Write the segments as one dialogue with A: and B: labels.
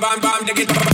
A: bam bam
B: bam, dig it.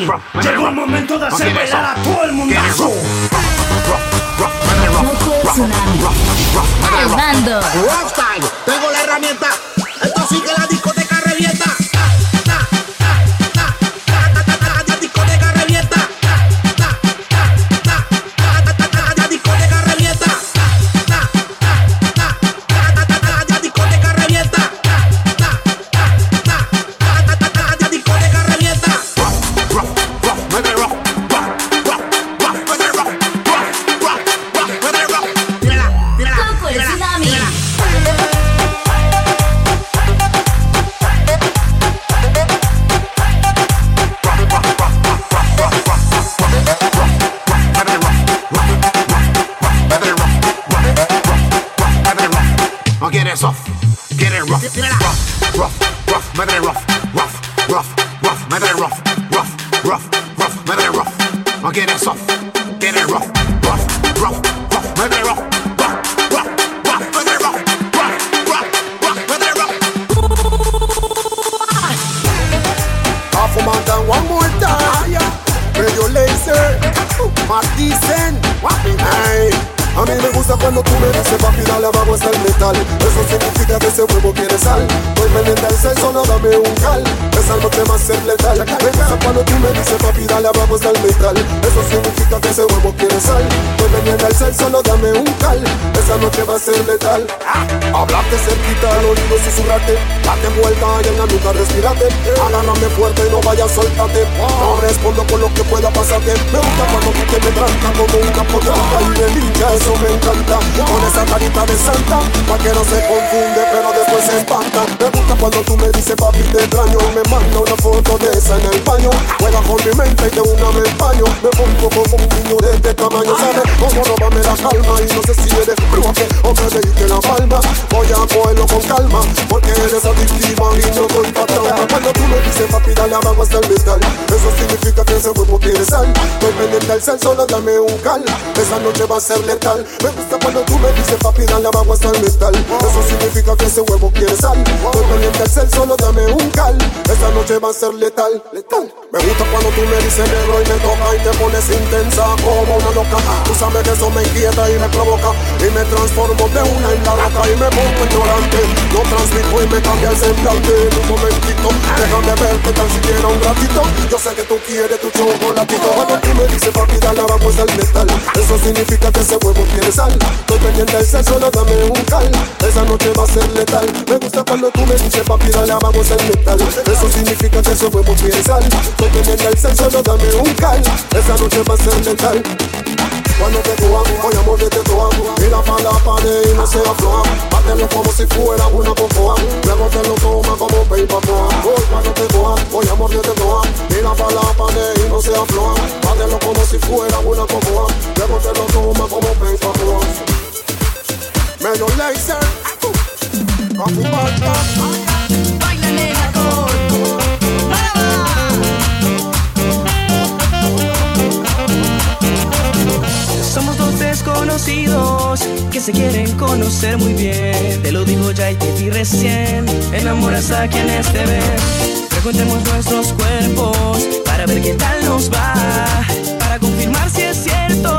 C: Llegó el momento de hacer bailar a todo el
D: mundo mundazo.
E: Armando. Tengo la herramienta ser letal. Hablarte cerquita, al oído susurrarte. Date vuelta y en la nuca respirate. Agárrame fuerte, y no vayas, soltate. No respondo por lo que pueda pasarte. Me gusta cuando tú te me tratas como un capotata y me eso me encanta. Con esa carita de santa, pa' que no se confunde, pero después se espanta. Me gusta cuando tú me dices, papi, te extraño. Me manda una foto de esa en el baño. Juega con mi mente y de una me empaño. Me pongo como un niño de este tamaño, ¿sabes? Como robarme la calma y no sé si eres calma Porque eres adictiva y yo doy patada Cuando tú me dices papi dale abajo hasta el mezcal Eso significa que seguro quieres alma elemental, sal solo dame un cal. Esa noche va a ser letal. Me gusta cuando tú me dices, papi, dale abajo hasta el metal. Eso significa que ese huevo quiere sal. Dependiente al sal, solo dame un cal. Esa noche va a ser letal, letal. Me gusta cuando tú me dices negro y me toca y te pones intensa como una loca. Tú sabes que eso me inquieta y me provoca. Y me transformo de una en la roca y me pongo ignorante. No transmito y me cambia el semblante. Un momentito, déjame verte tan siquiera un ratito. Yo sé que tú quieres tu chocolatito. Cuando tú me dices papi, dale abajo es el metal. Eso significa que ese huevo tiene sal. Estoy pendiente del sexo, no dame un cal. Esa noche va a ser letal. Me gusta cuando tú me dices papi, dale es el metal. Eso significa que ese huevo tiene sal. Estoy pendiente del sexo, no dame un cal. Esa noche va a ser letal. Cuando te cojan, voy a morderte toda Mira pa' la pared y no se afloja Bátelo como si fuera una popoa Luego te lo toma como paper Voy cuando te cojan, voy a morderte toda Mira pa' la pared y no se afloja Bátelo como si fuera una popoa Luego te lo toma como paper Medio laser. Coffee Marta
F: quieren conocer muy bien. Te lo digo ya y te di recién. Enamoras a quienes te ven. Frecuentemos nuestros cuerpos para ver qué tal nos va. Para confirmar si es cierto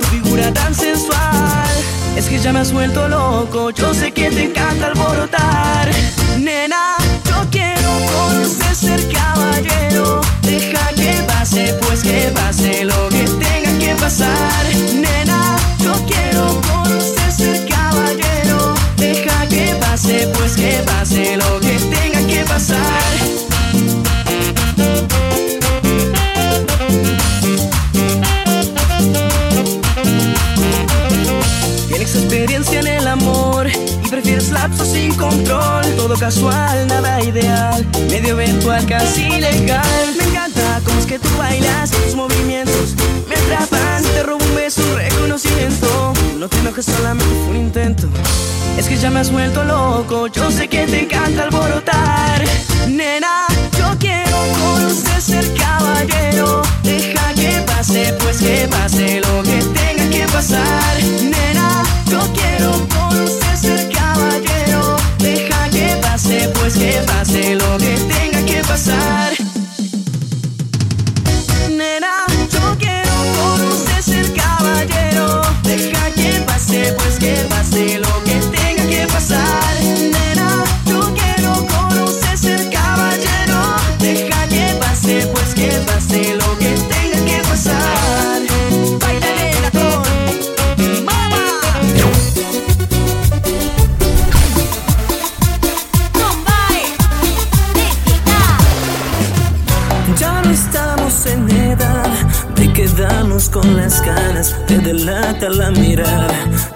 F: tu figura tan sensual. Es que ya me has vuelto loco. Yo sé que te encanta alborotar. Nena, yo quiero conocer ser caballero. Deja que pase, pues que pase lo que tenga que pasar. Nena, que pase, pues que pase lo que tenga que pasar. Tienes experiencia en el amor y prefieres lapsos sin control. Todo casual, nada ideal, medio eventual, casi legal. Me encanta cómo es que tú bailas, tus movimientos Ya me has vuelto loco, yo sé que te encanta alborotar. Nena, yo quiero conocer ser caballero. Deja que pase, pues que pase lo que tenga que pasar. Nena, yo quiero conocer ser caballero. Deja que pase, pues que pase lo que tenga que pasar. Nena, yo quiero conocer ser caballero. Deja que pase, pues que pase la mirada,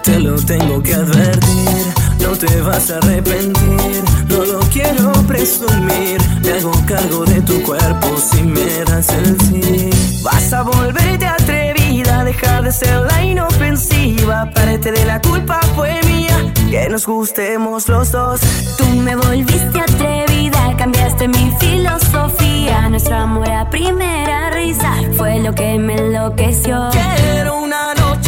F: te lo tengo que advertir, no te vas a arrepentir, no lo quiero presumir, me hago cargo de tu cuerpo si me das el sí. Vas a volverte atrevida, dejar de ser la inofensiva, parte de la culpa fue mía, que nos gustemos los dos.
G: Tú me volviste atrevida, cambiaste mi filosofía. Nuestro amor a primera risa fue lo que me enloqueció.
F: Quiero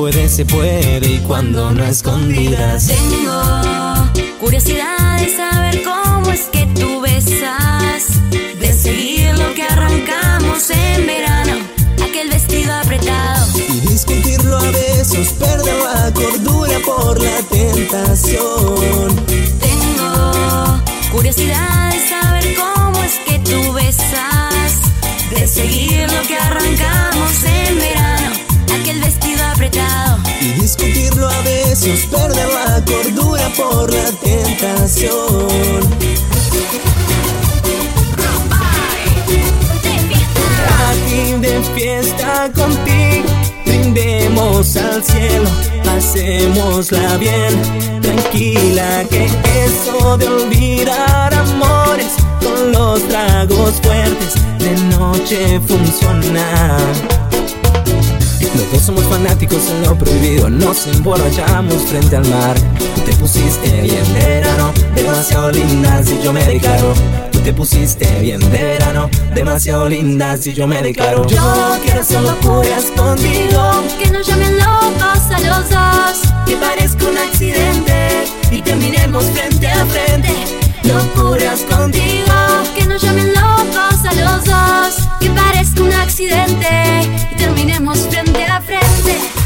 F: puede, se puede y cuando no escondidas.
G: Tengo curiosidad de saber cómo es que tú besas, de seguir lo que arrancamos en verano, aquel vestido apretado.
F: Y discutirlo a besos, perder la cordura por la tentación.
G: Tengo curiosidad de saber cómo es que tú besas, de seguir lo que arrancamos en verano, aquel vestido
F: Y discutirlo a besos, perder la cordura por la tentación. Aquí de fiesta contigo, brindemos al cielo, pasémosla bien, tranquila que eso de olvidar amores con los tragos fuertes de noche funciona. Los somos fanáticos en lo prohibido, nos emborrachamos frente al mar. Tú te pusiste bien de verano, demasiado linda si yo me declaro. Tú te pusiste bien de verano, demasiado linda si yo me declaro. Yo quiero hacer locuras contigo,
G: Que nos llamen locos a los dos,
F: que parezca un accidente y terminemos frente a frente. Locuras contigo,
G: que nos llamen locos a los dos, que parezca un accidente y terminemos frente a frente.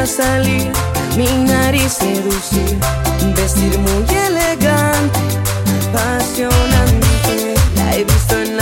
F: Gusta salir, mi nariz seducir, vestir muy elegante, apasionante. La he visto en la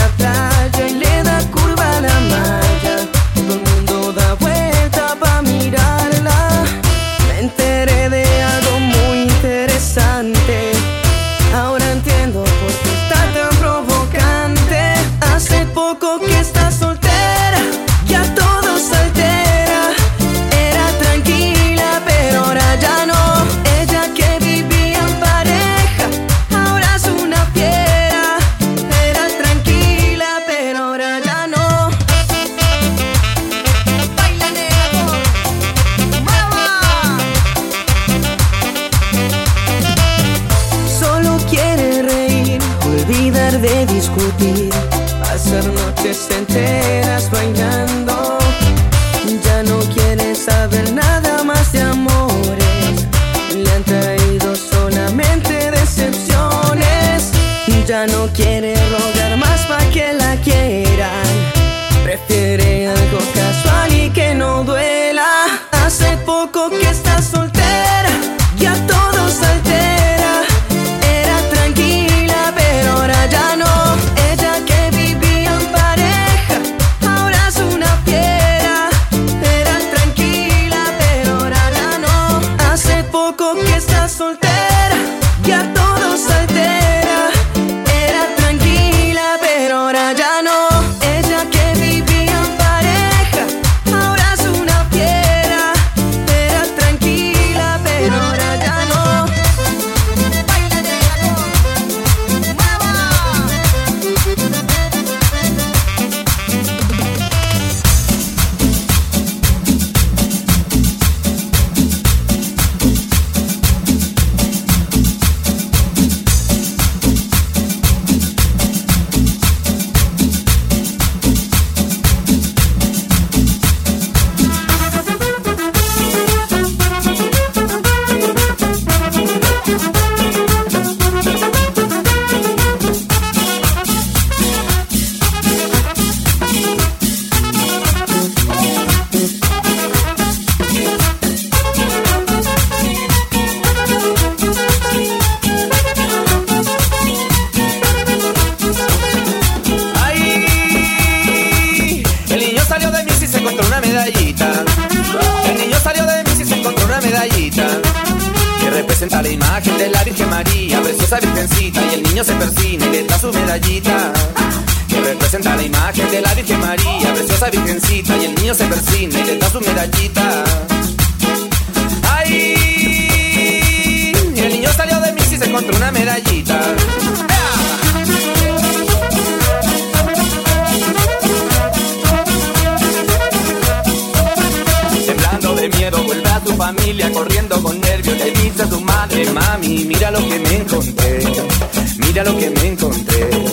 H: Virgencita, y el niño se persina y le da su medallita. Que representa la imagen de la Virgen María, preciosa virgencita, y el niño se persina y le da su medallita. ¡Ay! Y el niño salió de mí y se encontró una medallita. Temblando de miedo vuelve a tu familia corriendo con nervios le dice a tu mami mira lo que me encontré. Mira lo que me encontré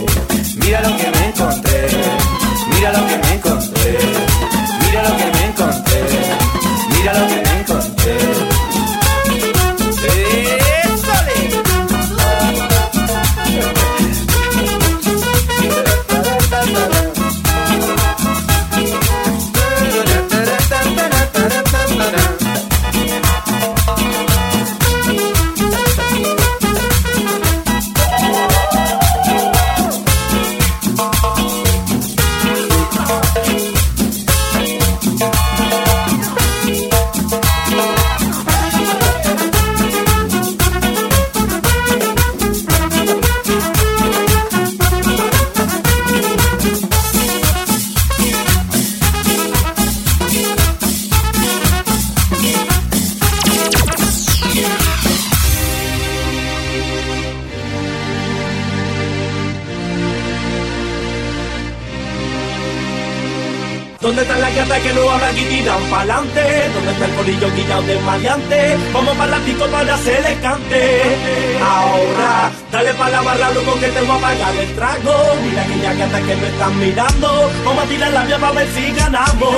C: trago. Mira aquellas gatas que me están mirando. Vamos a tirar la vía para ver si ganamos.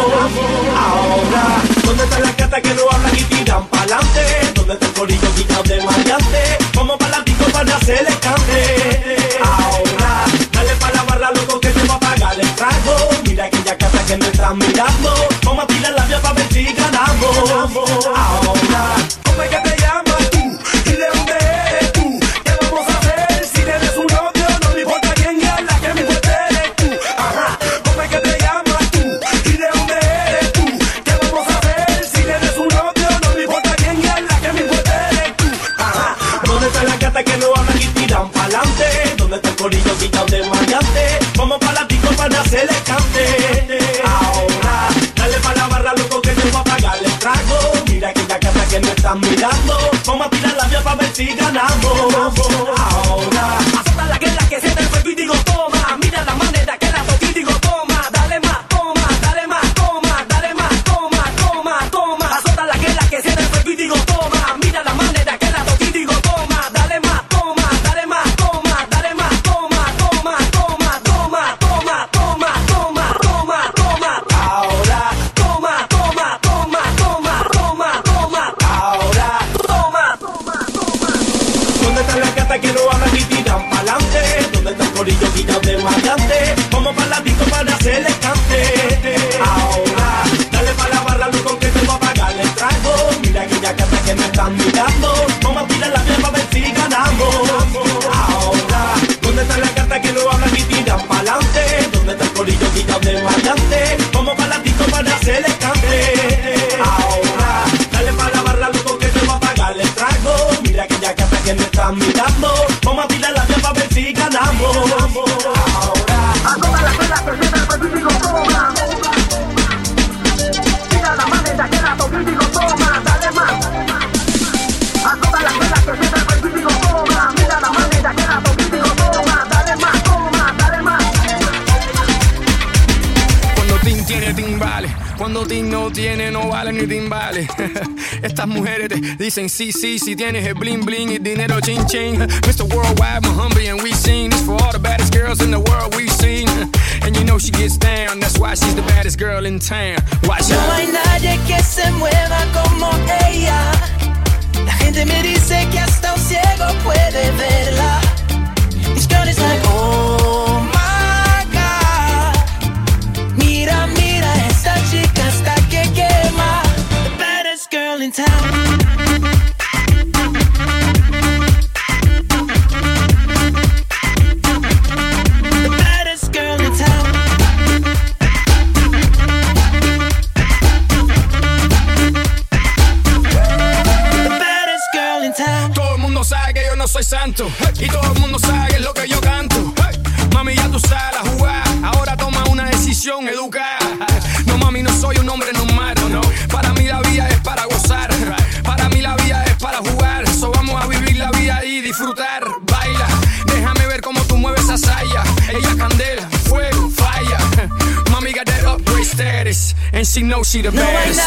C: Ahora, ¿dónde están las gatas que no hablan y tiran pa'lante? ¿Dónde está el colillo guillado de maleante? Vamos para la para hacerle cante. Ahora, dale pa' la barra, loco, que te voy a pagar el trago. Mira aquellas gatas que me están mirando. Vamos a tirar la vía para ver si ganamos. Ahora, ¿cómo es que te llamas para hacerle cante. Ahora, dale pa' la barra, loco, que te voy a pagar el trago. Mira aquella casa que me están mirando. Vamos a tirar la vía para ver si ganamos.
I: Estas mujeres te dicen sí, sí, si tienes el bling bling y dinero ching ching. Mr. Worldwide, Muhammad, and we sing this for all the baddest girls in the world we've seen. And you know she gets down, that's why she's the baddest girl in town. Watch
J: No
I: out.
J: hay nadie que se mueva como ella. La gente me dice que hasta un ciego puede verla.
I: She knows she the
J: No hay